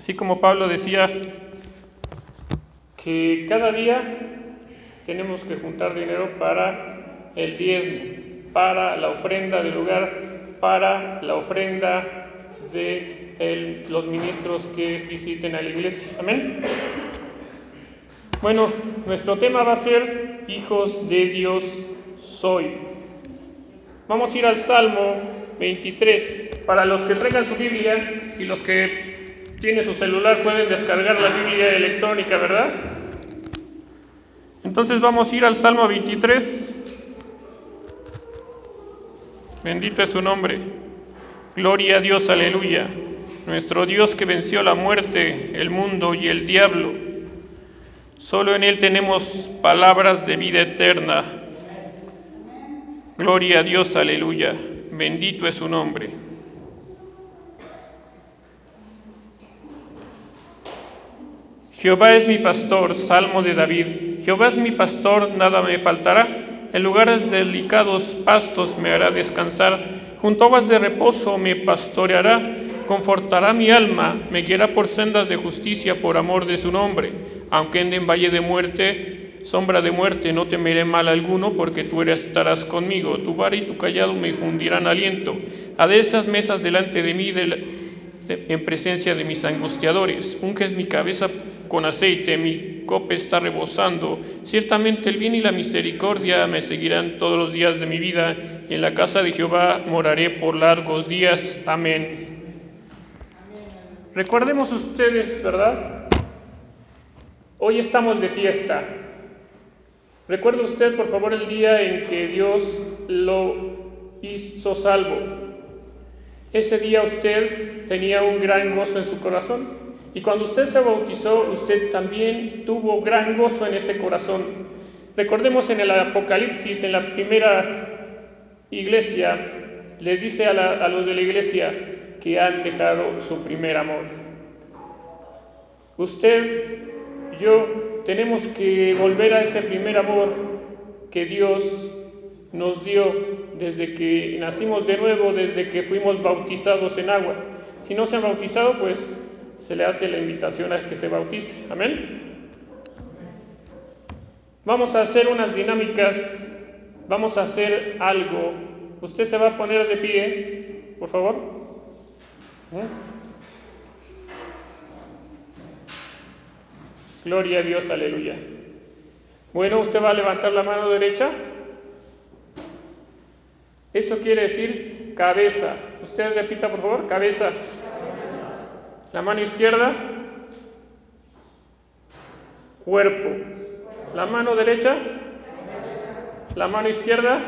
Así como Pablo decía que cada día tenemos que juntar dinero para el diezmo, para la ofrenda del lugar, para la ofrenda de los ministros que visiten a la iglesia. Amén. Bueno, nuestro tema va a ser hijos de Dios soy. Vamos a ir al Salmo 23. Para los que traigan su Biblia y los que tienen su celular pueden descargar la Biblia electrónica, ¿verdad? Entonces vamos a ir al Salmo 23. Bendito es su nombre. Gloria a Dios, aleluya. Nuestro Dios que venció la muerte, el mundo y el diablo. Solo en Él tenemos palabras de vida eterna. Gloria a Dios, aleluya. Bendito es su nombre. Jehová es mi pastor, salmo de David. Jehová es mi pastor, nada me faltará. En lugares delicados pastos me hará descansar. Junto a aguas de reposo me pastoreará. Confortará mi alma, me guiará por sendas de justicia por amor de su nombre. Aunque ande en valle de muerte, sombra de muerte, no temeré mal alguno, porque tú estarás conmigo. Tu vara y tu callado me fundirán aliento. A esas mesas delante de mí, en presencia de mis angustiadores. Unges mi cabeza con aceite, mi copa está rebosando. Ciertamente el bien y la misericordia me seguirán todos los días de mi vida, y en la casa de Jehová moraré por largos días. Amén. Recordemos ustedes, ¿verdad? Hoy estamos de fiesta. Recuerde usted, por favor, el día en que Dios lo hizo salvo. Ese día usted tenía un gran gozo en su corazón. Y cuando usted se bautizó, usted también tuvo gran gozo en ese corazón. Recordemos en el Apocalipsis, en la primera iglesia, les dice a, los de la iglesia que han dejado su primer amor. Usted, yo, tenemos que volver a ese primer amor que Dios nos dio desde que nacimos de nuevo, desde que fuimos bautizados en agua. Si no se han bautizado, pues se le hace la invitación a que se bautice. Amén. Vamos a hacer unas dinámicas, vamos a hacer algo. Usted se va a poner de pie, por favor. ¿Eh? Gloria a Dios, aleluya. Bueno, usted va a levantar la mano derecha. Eso quiere decir cabeza. Usted repita, por favor, cabeza. La mano izquierda, cuerpo. La mano derecha, la mano izquierda.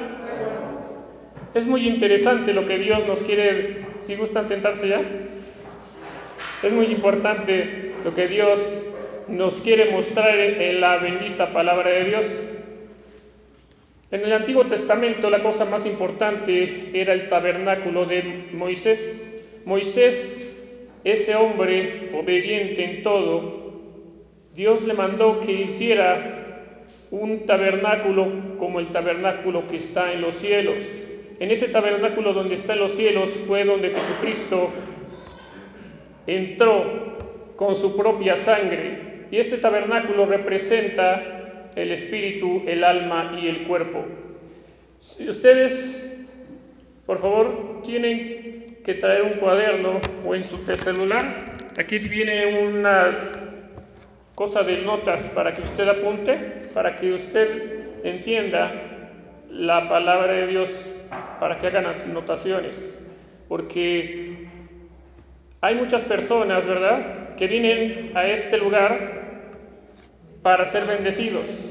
Es muy interesante lo que Dios nos quiere, si gustan sentarse ya. Es muy importante lo que Dios nos quiere mostrar en la bendita palabra de Dios. En el Antiguo Testamento la cosa más importante era el tabernáculo de Moisés. Moisés ese hombre obediente en todo, Dios le mandó que hiciera un tabernáculo como el tabernáculo que está en los cielos. En ese tabernáculo donde está en los cielos fue donde Jesucristo entró con su propia sangre. Y este tabernáculo representa el espíritu, el alma y el cuerpo. Si ustedes, por favor, tienen que traer un cuaderno o en su celular. Aquí viene una cosa de notas para que usted apunte, para que usted entienda la palabra de Dios, para que hagan anotaciones. Porque hay muchas personas, ¿verdad?, que vienen a este lugar para ser bendecidos.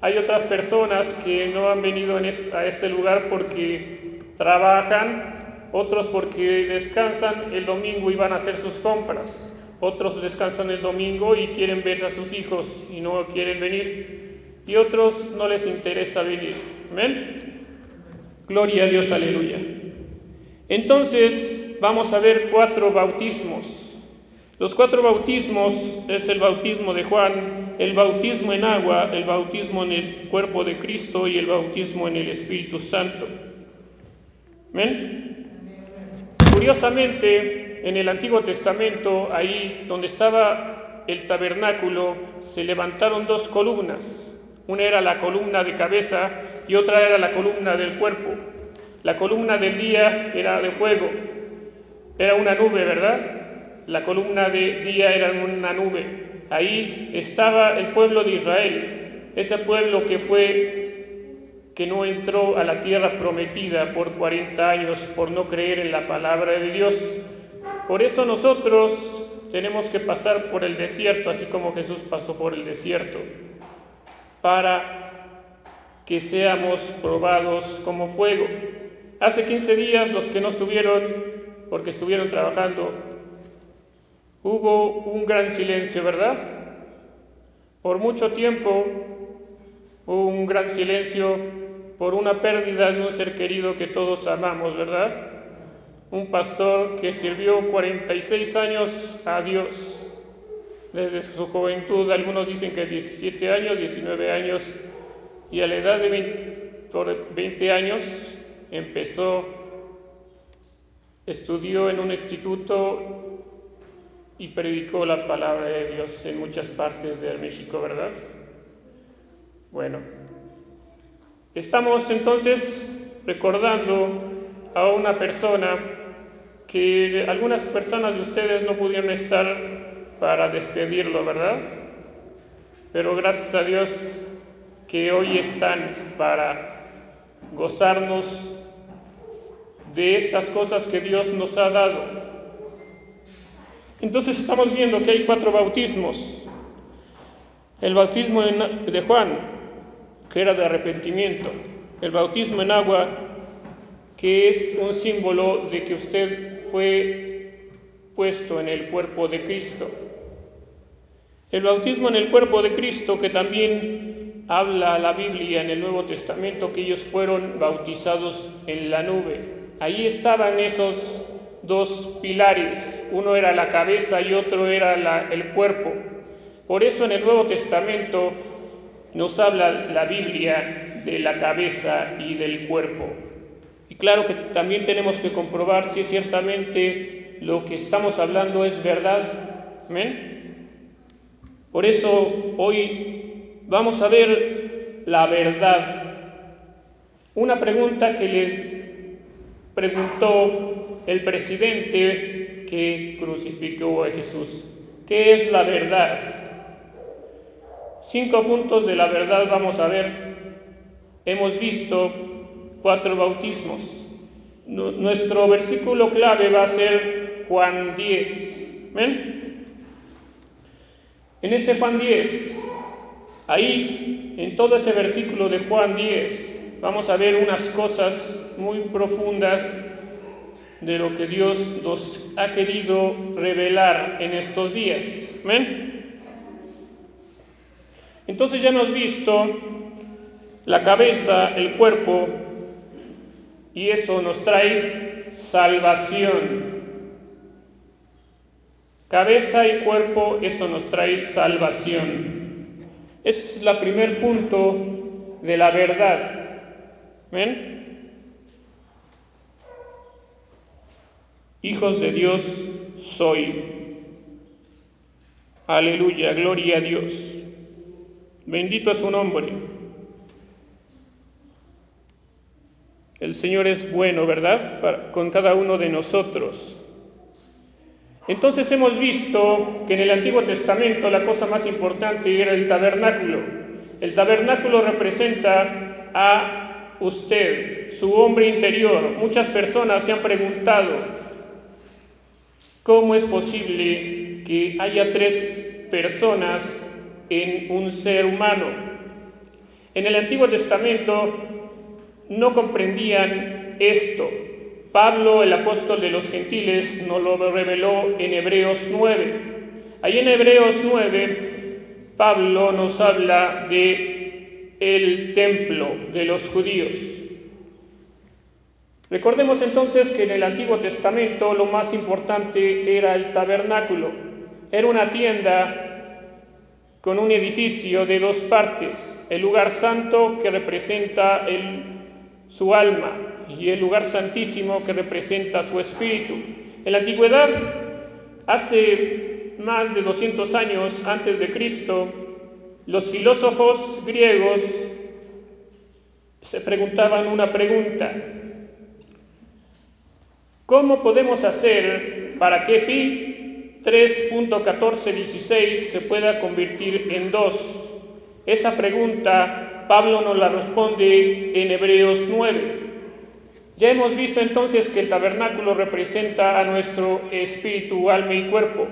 Hay otras personas que no han venido a este lugar porque trabajan otros porque descansan el domingo y van a hacer sus compras, otros descansan el domingo y quieren ver a sus hijos y no quieren venir, y otros no les interesa venir. Amén. Gloria a Dios, aleluya. Entonces vamos a ver cuatro bautismos. Los cuatro bautismos es el bautismo de Juan, el bautismo en agua, el bautismo en el cuerpo de Cristo y el bautismo en el Espíritu Santo. Amén. Curiosamente, en el Antiguo Testamento, ahí donde estaba el tabernáculo, se levantaron dos columnas. Una era la columna de cabeza y otra era la columna del cuerpo. La columna del día era de fuego, era una nube, ¿verdad? La columna de día era una nube. Ahí estaba el pueblo de Israel, ese pueblo que fue que no entró a la tierra prometida por 40 años por no creer en la palabra de Dios. Por eso nosotros tenemos que pasar por el desierto, así como Jesús pasó por el desierto, para que seamos probados como fuego. Hace 15 días los que no estuvieron, porque estuvieron trabajando, hubo un gran silencio, ¿verdad? Por mucho tiempo hubo un gran silencio por una pérdida de un ser querido que todos amamos, ¿verdad? Un pastor que sirvió 46 años a Dios desde su juventud, algunos dicen que 17 años, 19 años, y a la edad de 20, 20 años empezó, estudió en un instituto y predicó la palabra de Dios en muchas partes de México, ¿verdad? Bueno, Estamos entonces recordando a una persona que algunas personas de ustedes no pudieron estar para despedirlo, ¿verdad? Pero gracias a Dios que hoy están para gozarnos de estas cosas que Dios nos ha dado. Entonces estamos viendo que hay cuatro bautismos. El bautismo de Juan, que era de arrepentimiento. El bautismo en agua, que es un símbolo de que usted fue puesto en el cuerpo de Cristo. El bautismo en el cuerpo de Cristo, que también habla la Biblia en el Nuevo Testamento, que ellos fueron bautizados en la nube. Ahí estaban esos dos pilares, uno era la cabeza y otro era el cuerpo. Por eso en el Nuevo Testamento nos habla la Biblia de la cabeza y del cuerpo. Y claro que también tenemos que comprobar si ciertamente lo que estamos hablando es verdad. ¿Amén? Por eso hoy vamos a ver la verdad. Una pregunta que le preguntó el presidente que crucificó a Jesús. ¿Qué es la verdad? Cinco puntos de la verdad vamos a ver. Hemos visto cuatro bautismos. Nuestro versículo clave va a ser Juan 10. ¿Ven? En ese Juan 10, ahí, en todo ese versículo de Juan 10, vamos a ver unas cosas muy profundas de lo que Dios nos ha querido revelar en estos días. ¿Ven? Entonces ya hemos visto la cabeza, el cuerpo, y eso nos trae salvación. Cabeza y cuerpo, eso nos trae salvación. Ese es el primer punto de la verdad. ¿Ven? Hijos de Dios soy. Aleluya, gloria a Dios. Bendito es su nombre. El Señor es bueno, ¿verdad? con cada uno de nosotros. Entonces hemos visto que en el Antiguo Testamento la cosa más importante era el tabernáculo. El tabernáculo representa a usted, su hombre interior. Muchas personas se han preguntado, ¿cómo es posible que haya tres personas en un ser humano. En el Antiguo Testamento no comprendían esto. Pablo, el apóstol de los gentiles, nos lo reveló en Hebreos 9. Ahí en Hebreos 9, Pablo nos habla de el templo de los judíos. Recordemos entonces que en el Antiguo Testamento lo más importante era el tabernáculo. Era una tienda con un edificio de dos partes, el lugar santo que representa su alma y el lugar santísimo que representa su espíritu. En la antigüedad, hace más de 200 años antes de Cristo, los filósofos griegos se preguntaban una pregunta. ¿Cómo podemos hacer para que pi 3.1416 se pueda convertir en 2? Esa pregunta Pablo nos la responde en Hebreos 9. Ya hemos visto entonces que el tabernáculo representa a nuestro espíritu, alma y cuerpo.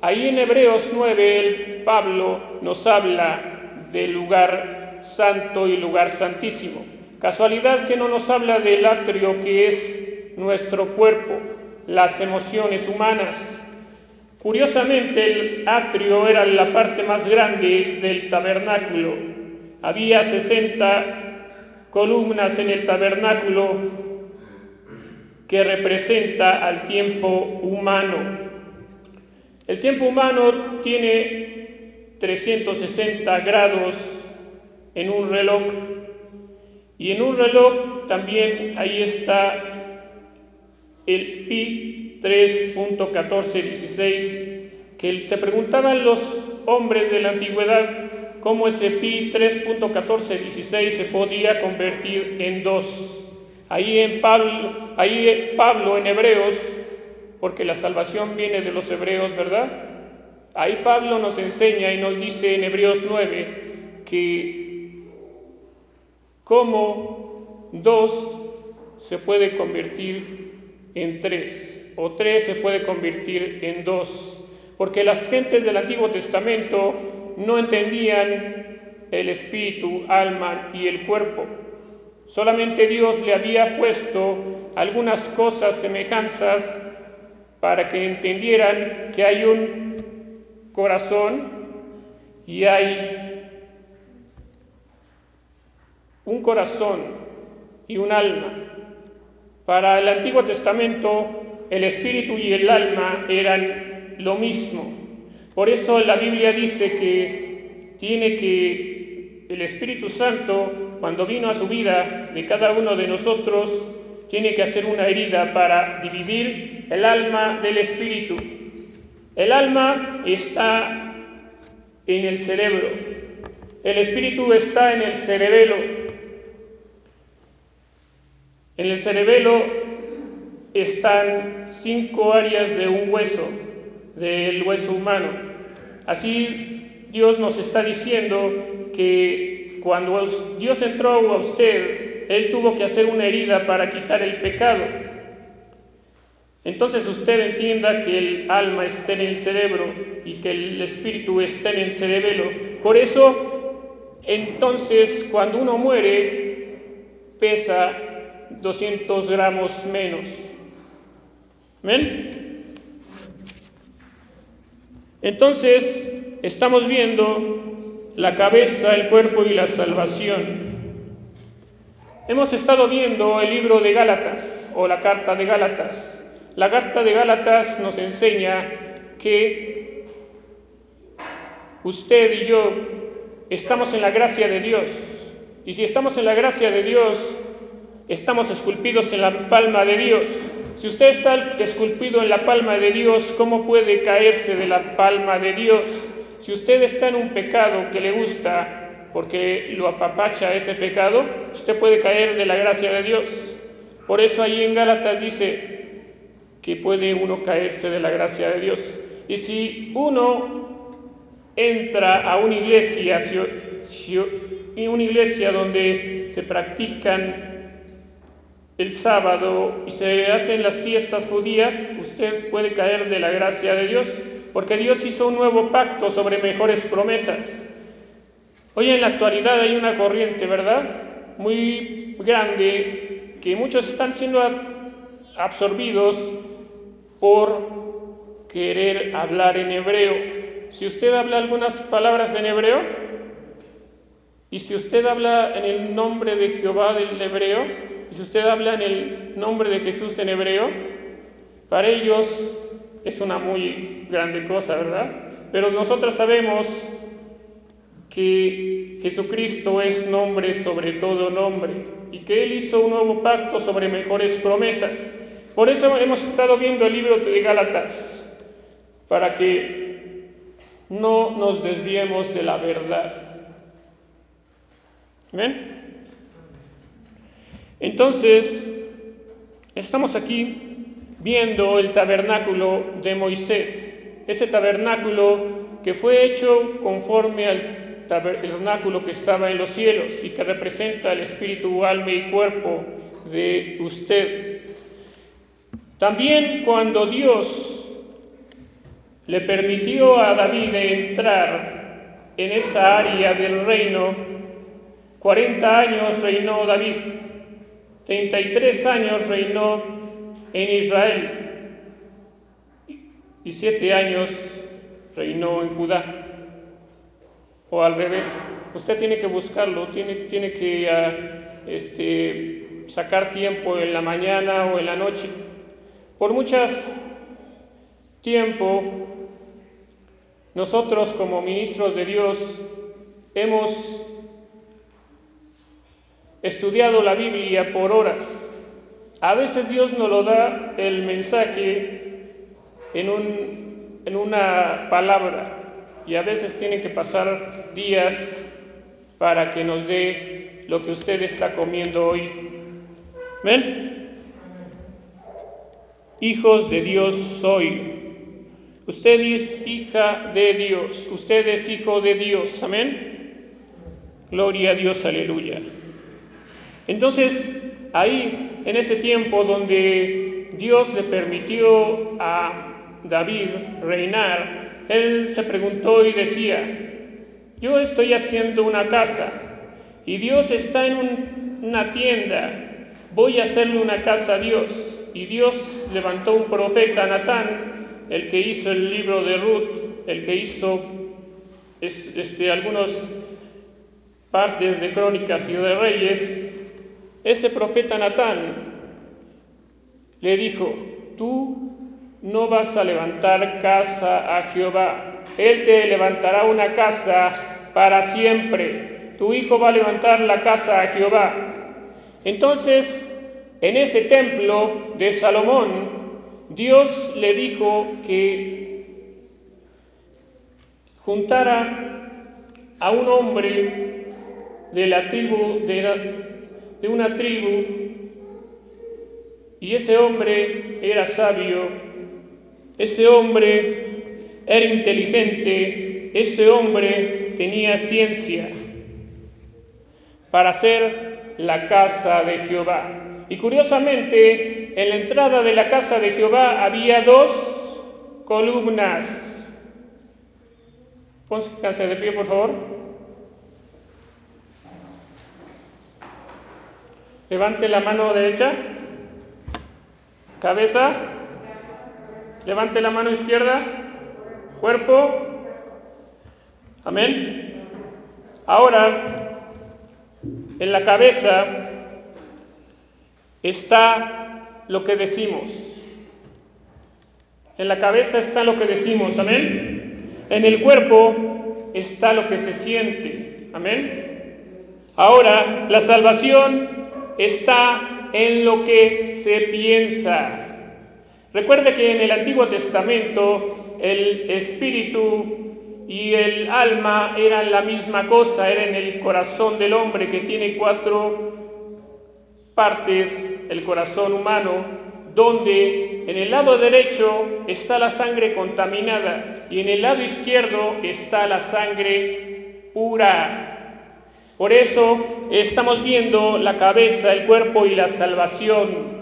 Ahí en Hebreos 9 el Pablo nos habla del lugar santo y lugar santísimo. Casualidad que no nos habla del atrio que es nuestro cuerpo, las emociones humanas. Curiosamente el atrio era la parte más grande del tabernáculo. Había 60 columnas en el tabernáculo que representa al tiempo humano. El tiempo humano tiene 360 grados en un reloj y en un reloj también ahí está el pi 3.1416, que se preguntaban los hombres de la antigüedad cómo ese pi 3.1416 se podía convertir en 2. Ahí, en Pablo, ahí Pablo en Hebreos, porque la salvación viene de los hebreos, ¿verdad? Ahí Pablo nos enseña y nos dice en Hebreos 9 que cómo dos se puede convertir en tres, o tres se puede convertir en dos, porque las gentes del Antiguo Testamento no entendían el espíritu, alma y el cuerpo. Solamente Dios le había puesto algunas cosas, semejanzas, para que entendieran que hay un corazón y hay un corazón y un alma. Para el Antiguo Testamento, el espíritu y el alma eran lo mismo. Por eso la Biblia dice que tiene que el Espíritu Santo, cuando vino a su vida de cada uno de nosotros, tiene que hacer una herida para dividir el alma del espíritu. El alma está en el cerebro, el espíritu está en el cerebelo. En el cerebelo están cinco áreas de un hueso, del hueso humano. Así Dios nos está diciendo que cuando Dios entró a usted, Él tuvo que hacer una herida para quitar el pecado. Entonces usted entienda que el alma está en el cerebro y que el espíritu está en el cerebelo. Por eso, entonces, cuando uno muere, pesa 200 gramos menos. Entonces, estamos viendo la cabeza, el cuerpo y la salvación. Hemos estado viendo el libro de Gálatas o la carta de Gálatas. La carta de Gálatas nos enseña que usted y yo estamos en la gracia de Dios. Y si estamos en la gracia de Dios, estamos esculpidos en la palma de Dios. Si usted está esculpido en la palma de Dios, ¿cómo puede caerse de la palma de Dios? Si usted está en un pecado que le gusta porque lo apapacha ese pecado, usted puede caer de la gracia de Dios. Por eso ahí en Gálatas dice que puede uno caerse de la gracia de Dios. Y si uno entra a una iglesia, una iglesia donde se practican el sábado y se hacen las fiestas judías, usted puede caer de la gracia de Dios, porque Dios hizo un nuevo pacto sobre mejores promesas. Hoy en la actualidad hay una corriente, ¿verdad? Muy grande, que muchos están siendo absorbidos por querer hablar en hebreo. Si usted habla algunas palabras en hebreo, y si usted habla en el nombre de Jehová del hebreo, si usted habla en el nombre de Jesús en hebreo, para ellos es una muy grande cosa, ¿verdad? Pero nosotros sabemos que Jesucristo es nombre sobre todo nombre y que Él hizo un nuevo pacto sobre mejores promesas. Por eso hemos estado viendo el libro de Gálatas, para que no nos desviemos de la verdad. ¿Ven? Entonces, estamos aquí viendo el tabernáculo de Moisés, ese tabernáculo que fue hecho conforme al tabernáculo que estaba en los cielos y que representa el espíritu, alma y cuerpo de usted. También cuando Dios le permitió a David entrar en esa área del reino, 40 años reinó David 33 años reinó en Israel y siete años reinó en Judá. O al revés, usted tiene que buscarlo, tiene, tiene que ah, este, sacar tiempo en la mañana o en la noche. Por muchas tiempo, nosotros como ministros de Dios hemos estudiado la Biblia por horas. A veces Dios nos lo da el mensaje en, un, en una palabra y a veces tiene que pasar días para que nos dé lo que usted está comiendo hoy. ¿Ven? Hijos de Dios soy. Usted es hija de Dios. Usted es hijo de Dios. Amén. Gloria a Dios, aleluya. Entonces, ahí, en ese tiempo donde Dios le permitió a David reinar, él se preguntó y decía, yo estoy haciendo una casa y Dios está en una tienda, voy a hacerle una casa a Dios. Y Dios levantó un profeta, Natán, el que hizo el libro de Ruth, el que hizo este, algunas partes de crónicas y de reyes, ese profeta Natán le dijo, tú no vas a levantar casa a Jehová, Él te levantará una casa para siempre, tu hijo va a levantar la casa a Jehová. Entonces, en ese templo de Salomón, Dios le dijo que juntara a un hombre de la tribu de de una tribu y ese hombre era sabio, ese hombre era inteligente, ese hombre tenía ciencia para hacer la casa de Jehová. Y curiosamente, en la entrada de la casa de Jehová había dos columnas. Pónganse de pie, por favor. Levante la mano derecha. Cabeza. Levante la mano izquierda. Cuerpo. Amén. Ahora, en la cabeza está lo que decimos. En la cabeza está lo que decimos. Amén. En el cuerpo está lo que se siente. Amén. Ahora, la salvación está en lo que se piensa. Recuerde que en el Antiguo Testamento el espíritu y el alma eran la misma cosa, eran el corazón del hombre que tiene cuatro partes, el corazón humano, donde en el lado derecho está la sangre contaminada y en el lado izquierdo está la sangre pura. Por eso estamos viendo la cabeza, el cuerpo y la salvación,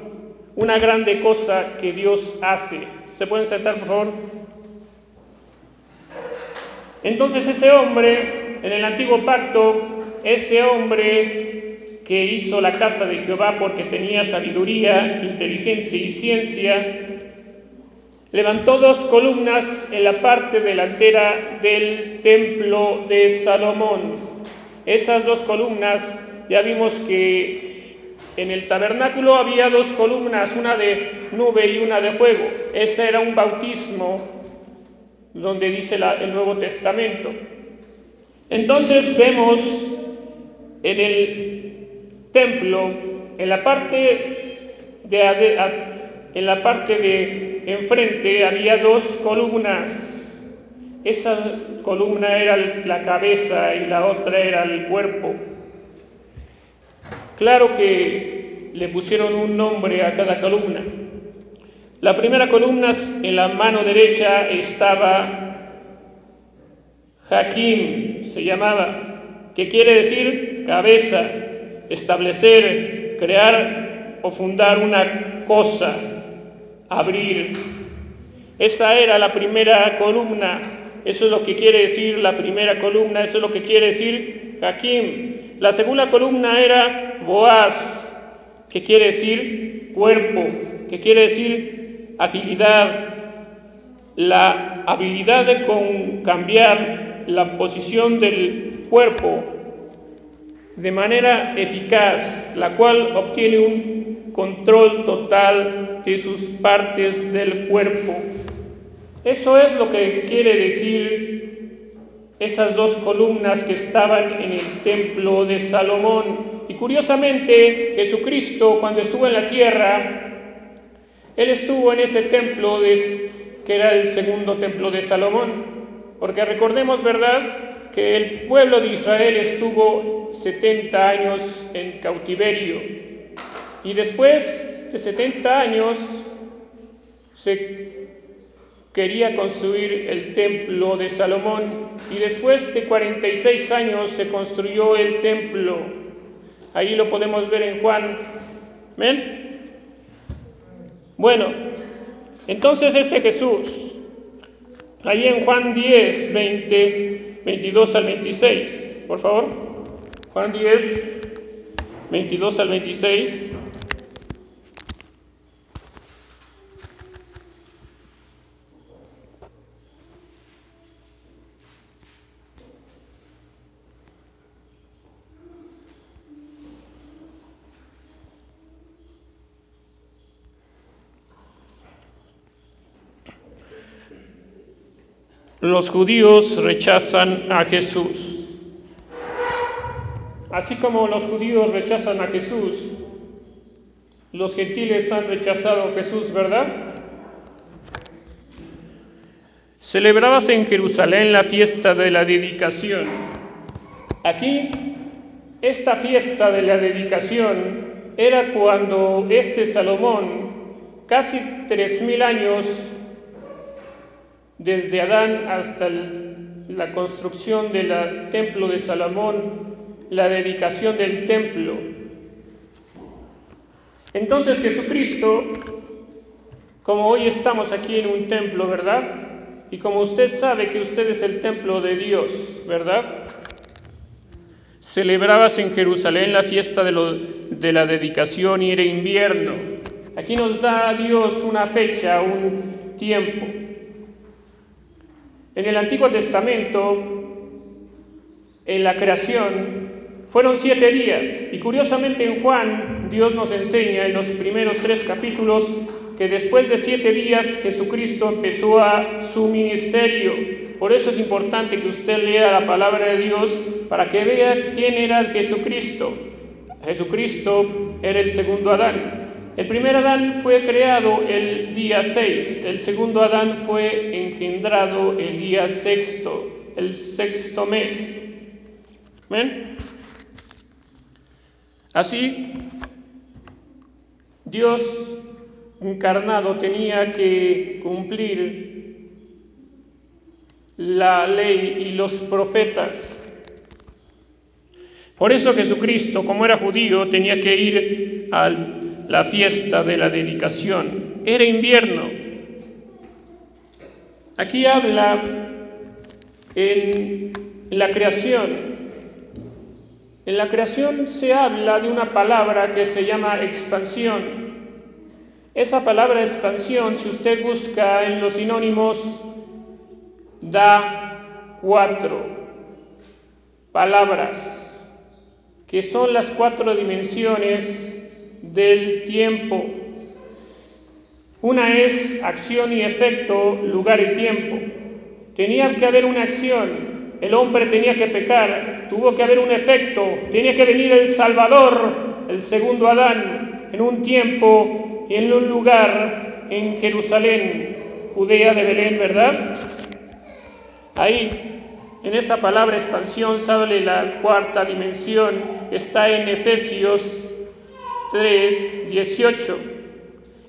una grande cosa que Dios hace. ¿Se pueden sentar, por favor? Entonces ese hombre, en el antiguo pacto, ese hombre que hizo la casa de Jehová porque tenía sabiduría, inteligencia y ciencia, levantó dos columnas en la parte delantera del templo de Salomón esas dos columnas, ya vimos que en el tabernáculo había dos columnas, una de nube y una de fuego. Ese era un bautismo donde dice el Nuevo Testamento. Entonces vemos en el templo, en la parte de, en la parte de enfrente había dos columnas. Esa columna era la cabeza y la otra era el cuerpo. Claro que le pusieron un nombre a cada columna. La primera columna en la mano derecha estaba Hakim, se llamaba, que quiere decir cabeza, establecer, crear o fundar una cosa, abrir. Esa era la primera columna, eso es lo que quiere decir la primera columna, eso es lo que quiere decir Hakim. La segunda columna era Boaz, que quiere decir cuerpo, que quiere decir agilidad, la habilidad de cambiar la posición del cuerpo de manera eficaz, la cual obtiene un control total de sus partes del cuerpo. Eso es lo que quiere decir esas dos columnas que estaban en el templo de Salomón. Y curiosamente, Jesucristo, cuando estuvo en la tierra, Él estuvo en ese templo que era el segundo templo de Salomón. Porque recordemos, ¿verdad?, que el pueblo de Israel estuvo 70 años en cautiverio. Y después de 70 años se quería construir el templo de Salomón y después de 46 años se construyó el templo. Ahí lo podemos ver en Juan. ¿Ven? Bueno, entonces este Jesús, ahí en Juan 10, 20, 22 al 26, por favor. Juan 10, 22 al 26. Los judíos rechazan a Jesús. Así como los judíos rechazan a Jesús, los gentiles han rechazado a Jesús, ¿verdad? Celebrábase en Jerusalén la fiesta de la dedicación. Aquí, esta fiesta de la dedicación era cuando este Salomón, casi tres mil años desde Adán hasta la construcción del templo de Salomón, la dedicación del templo. Entonces Jesucristo, como hoy estamos aquí en un templo, ¿verdad? Y como usted sabe que usted es el templo de Dios, ¿verdad? Celebrabas en Jerusalén la fiesta de, la dedicación y era invierno. Aquí nos da Dios una fecha, un tiempo. En el Antiguo Testamento, en la creación, fueron siete días. Y curiosamente en Juan, Dios nos enseña en los primeros tres capítulos que después de siete días Jesucristo empezó a su ministerio. Por eso es importante que usted lea la palabra de Dios para que vea quién era Jesucristo. Jesucristo era el segundo Adán. El primer Adán fue creado el día 6, el segundo Adán fue engendrado el día sexto, el sexto mes. ¿Ven? Así, Dios encarnado tenía que cumplir la ley y los profetas. Por eso Jesucristo, como era judío, tenía que ir al la fiesta de la dedicación. Era invierno. Aquí habla en la creación. En la creación se habla de una palabra que se llama expansión. Esa palabra expansión, si usted busca en los sinónimos, da cuatro palabras, que son las cuatro dimensiones del tiempo. Una es acción y efecto, lugar y tiempo. Tenía que haber una acción, el hombre tenía que pecar, tuvo que haber un efecto, tenía que venir el Salvador, el segundo Adán, en un tiempo y en un lugar en Jerusalén, Judea de Belén, ¿verdad? Ahí, en esa palabra expansión, sale la cuarta dimensión, está en Efesios 3, 18.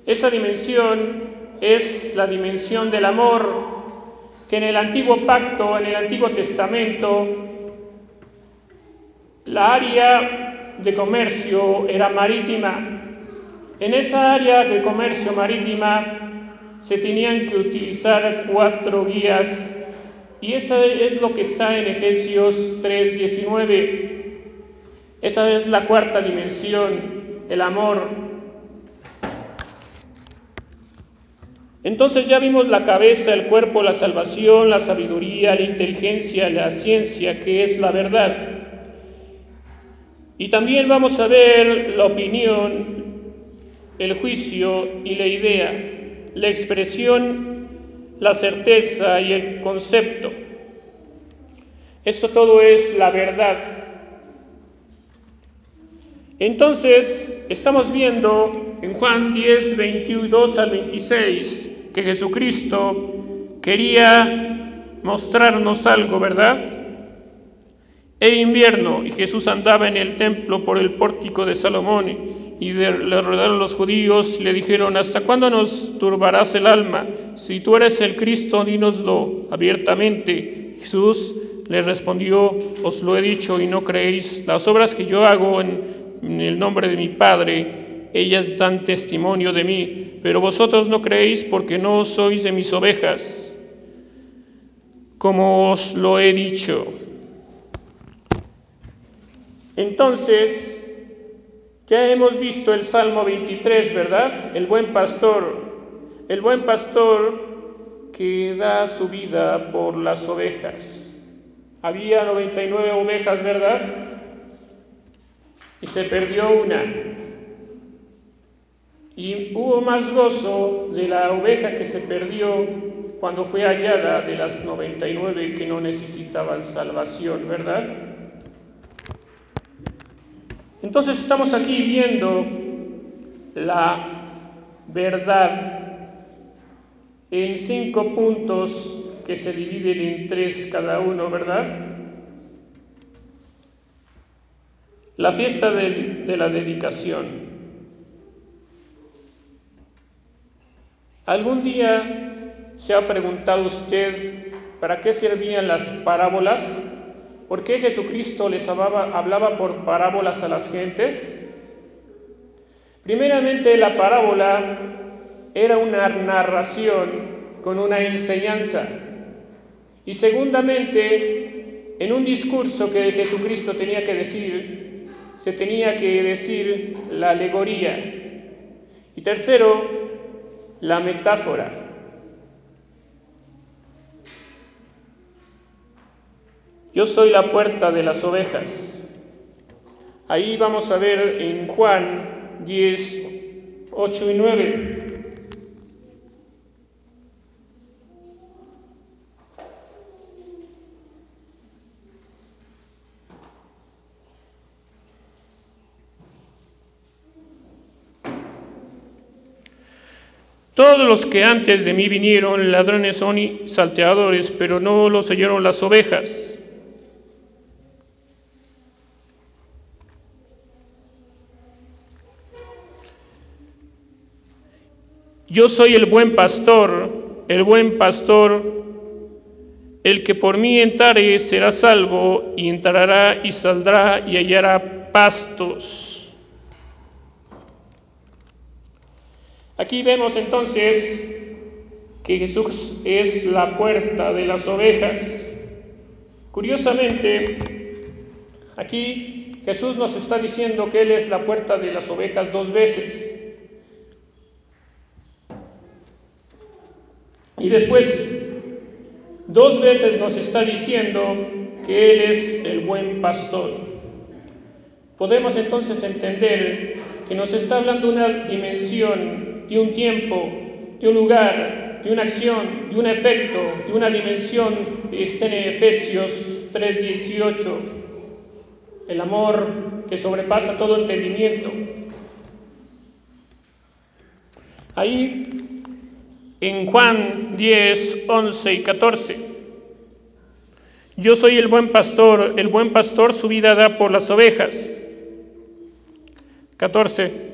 Esa dimensión es la dimensión del amor, que en el antiguo pacto, en el antiguo testamento, la área de comercio era marítima. En esa área de comercio marítima se tenían que utilizar cuatro vías y esa es lo que está en Efesios 3:19. Esa es la cuarta dimensión, el amor. Entonces ya vimos la cabeza, el cuerpo, la salvación, la sabiduría, la inteligencia, la ciencia, que es la verdad. Y también vamos a ver la opinión, el juicio y la idea, la expresión, la certeza y el concepto. Eso todo es la verdad. Entonces, estamos viendo en Juan 10, 22 al 26, que Jesucristo quería mostrarnos algo, ¿verdad? Era invierno y Jesús andaba en el templo por el pórtico de Salomón y le rodearon los judíos y le dijeron, ¿hasta cuándo nos turbarás el alma? Si tú eres el Cristo, dínoslo abiertamente. Jesús les respondió, os lo he dicho y no creéis. Las obras que yo hago en, en el nombre de mi Padre, ellas dan testimonio de mí pero vosotros no creéis porque no sois de mis ovejas, como os lo he dicho. Entonces, ya hemos visto el Salmo 23, ¿verdad? El buen pastor, el buen pastor que da su vida por las ovejas. Había 99 ovejas, ¿verdad? Y se perdió una. Y hubo más gozo de la oveja que se perdió cuando fue hallada de las 99 que no necesitaban salvación, ¿verdad? Entonces estamos aquí viendo la verdad en cinco puntos que se dividen en tres cada uno, ¿verdad? La fiesta de, la dedicación. ¿Algún día se ha preguntado usted para qué servían las parábolas? ¿Por qué Jesucristo les hablaba, hablaba por parábolas a las gentes? Primeramente, la parábola era una narración con una enseñanza. Y segundamente, en un discurso que Jesucristo tenía que decir, se tenía que decir la alegoría. Y tercero, la metáfora. Yo soy la puerta de las ovejas. Ahí vamos a ver en Juan 10, 8 y 9. Todos los que antes de mí vinieron, ladrones son y salteadores, pero no los oyeron las ovejas. Yo soy el buen pastor, el buen pastor, el que por mí entrare será salvo, y entrará y saldrá y hallará pastos. Aquí vemos entonces que Jesús es la puerta de las ovejas. Curiosamente, aquí Jesús nos está diciendo que Él es la puerta de las ovejas dos veces. Y después, dos veces nos está diciendo que Él es el buen pastor. Podemos entonces entender que nos está hablando una dimensión de un tiempo, de un lugar, de una acción, de un efecto, de una dimensión, está en Efesios 3:18. El amor que sobrepasa todo entendimiento. Ahí en Juan 10, 11 y 14. Yo soy el buen pastor, el buen pastor su vida da por las ovejas. 14.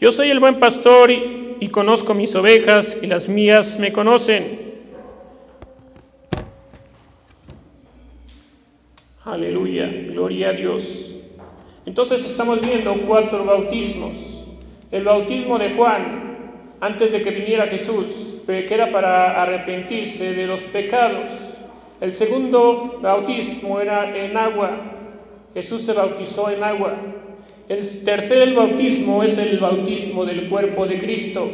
Yo soy el buen pastor y, conozco mis ovejas y las mías me conocen. Aleluya, gloria a Dios. Entonces estamos viendo cuatro bautismos. El bautismo de Juan, antes de que viniera Jesús, que era para arrepentirse de los pecados. El segundo bautismo era en agua. Jesús se bautizó en agua. El tercer bautismo es el bautismo del cuerpo de Cristo.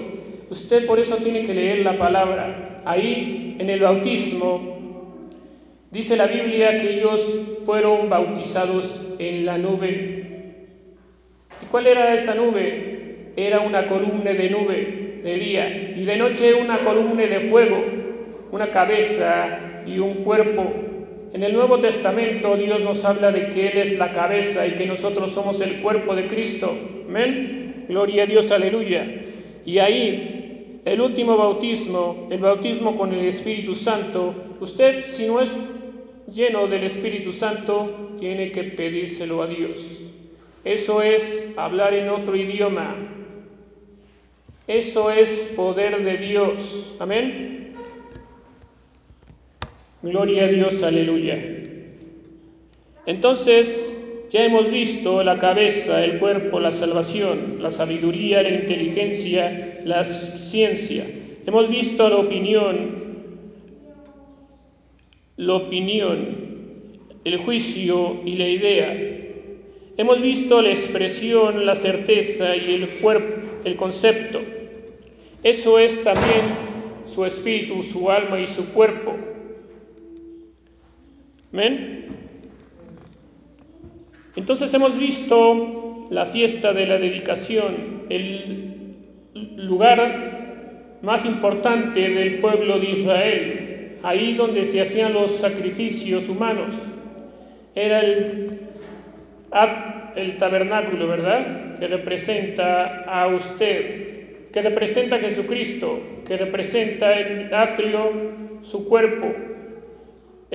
Usted por eso tiene que leer la palabra. Ahí, en el bautismo, Dice la Biblia que ellos fueron bautizados en la nube. ¿Y cuál era esa nube? Era una columna de nube de día y de noche una columna de fuego, una cabeza y un cuerpo. En el Nuevo Testamento Dios nos habla de que Él es la cabeza y que nosotros somos el cuerpo de Cristo. Amén. Gloria a Dios, aleluya. Y ahí, el último bautismo, el bautismo con el Espíritu Santo, usted si no es lleno del Espíritu Santo, tiene que pedírselo a Dios. Eso es hablar en otro idioma. Eso es poder de Dios. Amén. Gloria a Dios, aleluya. Entonces, ya hemos visto la cabeza, el cuerpo, la salvación, la sabiduría, la inteligencia, la ciencia. Hemos visto la opinión, la opinión, el juicio y la idea. Hemos visto la expresión, la certeza y el cuerpo, el concepto. Eso es también su espíritu, su alma y su cuerpo. ¿Amén? Entonces hemos visto la fiesta de la dedicación, el lugar más importante del pueblo de Israel, ahí donde se hacían los sacrificios humanos. Era el, el tabernáculo, ¿verdad? Que representa a usted, que representa a Jesucristo, que representa el atrio, su cuerpo,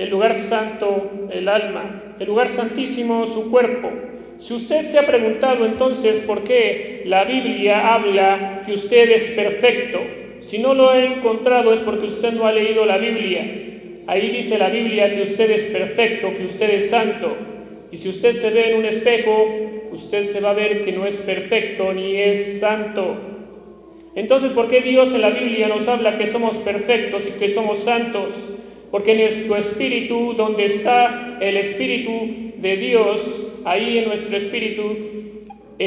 el lugar santo, el alma, el lugar santísimo, su cuerpo. Si usted se ha preguntado entonces por qué la Biblia habla que usted es perfecto, si no lo ha encontrado es porque usted no ha leído la Biblia. Ahí dice la Biblia que usted es perfecto, que usted es santo. Y si usted se ve en un espejo, usted se va a ver que no es perfecto ni es santo. Entonces, ¿por qué Dios en la Biblia nos habla que somos perfectos y que somos santos? Porque en nuestro espíritu, donde está el espíritu de Dios, ahí en nuestro espíritu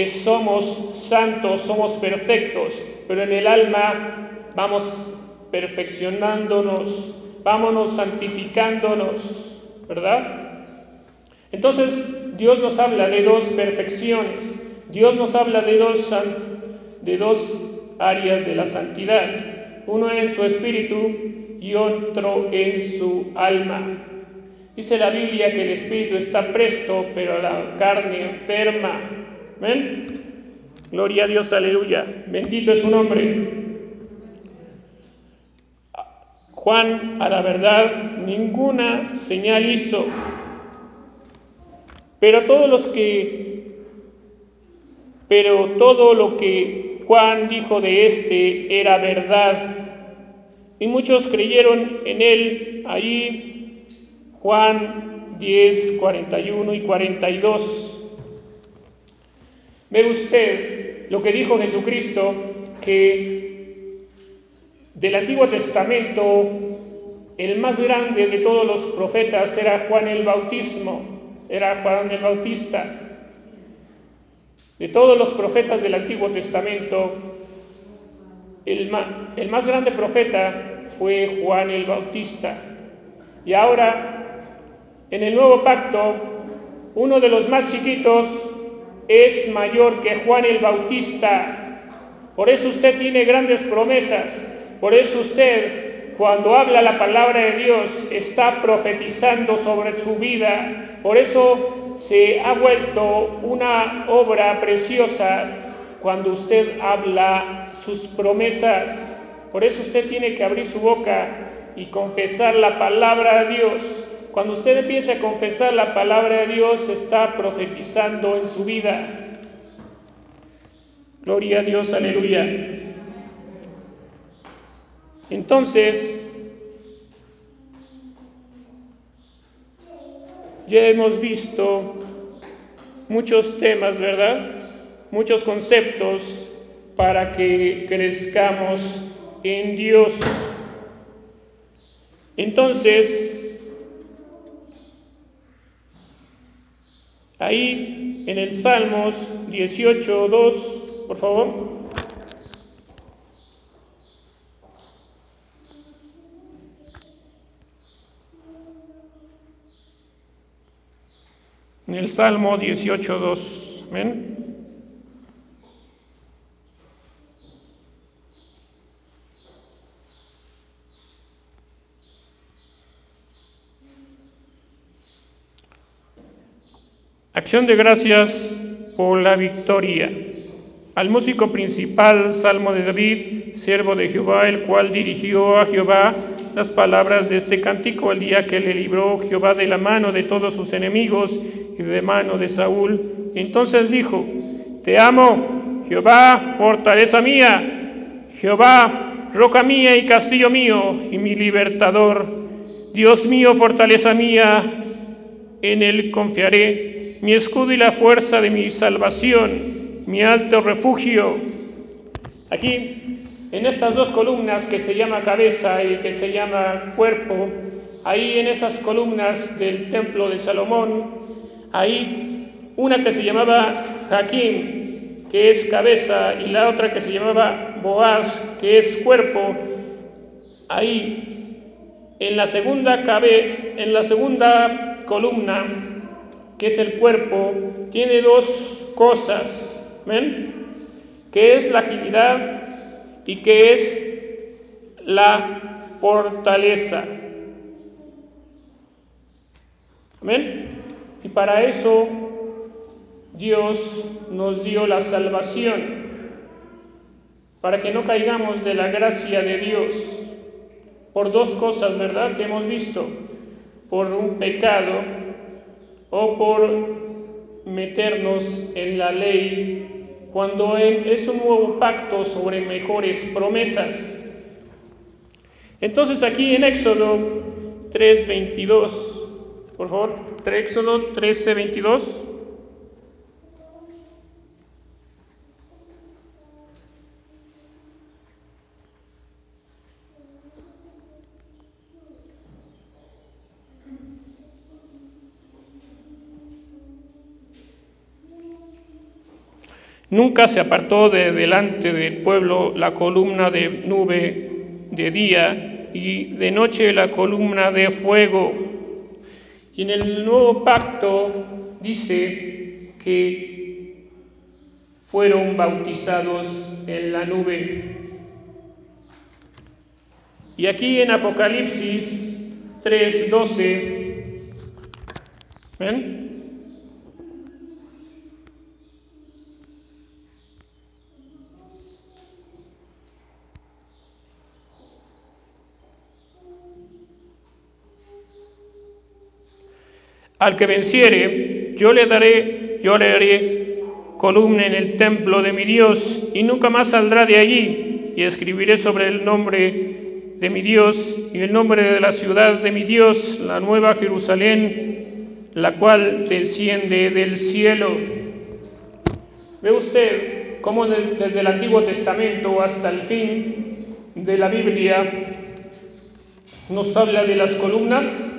somos santos, somos perfectos, pero en el alma vamos perfeccionándonos, vámonos santificándonos, ¿verdad? Entonces Dios nos habla de dos perfecciones, Dios nos habla de dos, de dos áreas de la santidad, uno en su espíritu y otro en su alma. Dice la Biblia que el espíritu está presto, pero la carne enferma. ¿Ven? Gloria a Dios, aleluya. Bendito es su nombre. Juan, a la verdad, ninguna señal hizo, pero todos los que, pero todo lo que Juan dijo de éste era verdad, y muchos creyeron en él. Ahí Juan 10, 41 y 42. Ve usted lo que dijo Jesucristo, que del Antiguo Testamento, el más grande de todos los profetas era Juan el Bautismo, era Juan el Bautista. De todos los profetas del Antiguo Testamento, el más, grande profeta fue Juan el Bautista. Y ahora, en el nuevo pacto, uno de los más chiquitos es mayor que Juan el Bautista. Por eso usted tiene grandes promesas. Por eso usted, cuando habla la palabra de Dios, está profetizando sobre su vida. Por eso se ha vuelto una obra preciosa cuando usted habla sus promesas. Por eso usted tiene que abrir su boca y confesar la palabra de Dios. Cuando usted empieza a confesar la palabra de Dios, está profetizando en su vida. Gloria a Dios, aleluya. Entonces, ya hemos visto muchos temas, ¿verdad? Muchos conceptos para que crezcamos en Dios. Entonces, ahí en el Salmos 18, 2, por favor. En el Salmo 18, 2. ¿Ven? Acción de gracias por la victoria. Al músico principal, Salmo de David, siervo de Jehová, el cual dirigió a Jehová las palabras de este cántico el día que le libró Jehová de la mano de todos sus enemigos y de mano de Saúl. Entonces dijo, Te amo, Jehová, fortaleza mía, Jehová, roca mía y castillo mío y mi libertador, Dios mío, fortaleza mía, en él confiaré mi escudo y la fuerza de mi salvación, mi alto refugio. Aquí, en estas dos columnas que se llama cabeza y que se llama cuerpo, ahí en esas columnas del templo de Salomón, ahí una que se llamaba Jaquín, que es cabeza, y la otra que se llamaba Boaz, que es cuerpo, ahí en la segunda cabe, en la segunda columna que es el cuerpo, tiene dos cosas, ¿ven? Que es la agilidad y que es la fortaleza. ¿Amén? Y para eso Dios nos dio la salvación, para que no caigamos de la gracia de Dios, por dos cosas, ¿verdad? Que hemos visto, por un pecado o por meternos en la ley cuando es un nuevo pacto sobre mejores promesas. Entonces aquí en Éxodo 3.22, por favor, Éxodo 13.22. Nunca se apartó de delante del pueblo la columna de nube de día y de noche la columna de fuego. Y en el nuevo pacto dice que fueron bautizados en la nube. Y aquí en Apocalipsis 3:12, ¿ven? Al que venciere, yo le daré, yo le haré columna en el templo de mi Dios, y nunca más saldrá de allí, y escribiré sobre el nombre de mi Dios y el nombre de la ciudad de mi Dios, la nueva Jerusalén, la cual desciende del cielo. Ve usted cómo desde el Antiguo Testamento hasta el fin de la Biblia nos habla de las columnas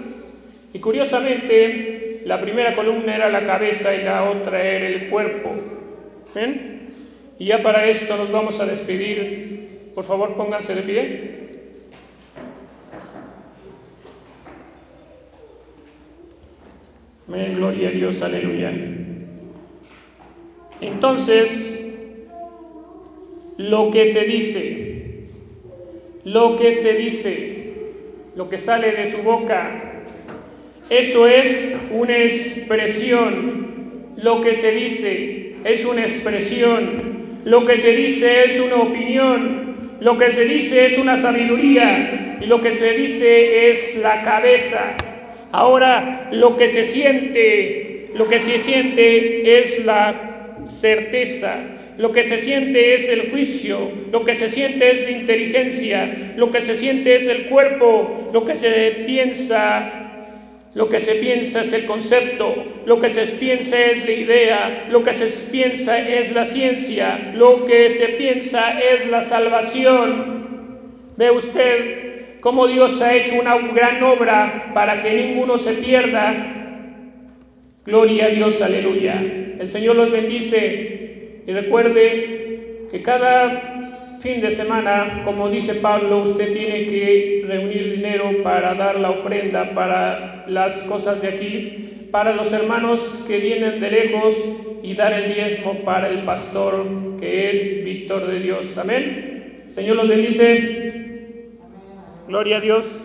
y curiosamente, la primera columna era la cabeza y la otra era el cuerpo. ¿Ven? Y ya para esto nos vamos a despedir. Por favor, pónganse de pie. Gloria a Dios, aleluya. Entonces, lo que se dice, lo que se dice, lo que sale de su boca, eso es una expresión. Lo que se dice es una expresión. Lo que se dice es una opinión, lo que se dice es una sabiduría y lo que se dice es la cabeza. Ahora, lo que se siente, lo que se siente es la certeza, lo que se siente es el juicio, lo que se siente es la inteligencia, lo que se siente es el cuerpo, lo que se piensa lo que se piensa es el concepto, lo que se piensa es la idea, lo que se piensa es la ciencia, lo que se piensa es la salvación. Ve usted cómo Dios ha hecho una gran obra para que ninguno se pierda. Gloria a Dios, aleluya. El Señor los bendice y recuerde que cada fin de semana, como dice Pablo, usted tiene que reunir dinero para dar la ofrenda para las cosas de aquí, para los hermanos que vienen de lejos y dar el diezmo para el pastor que es Víctor de Dios. Amén. Señor los bendice. Gloria a Dios.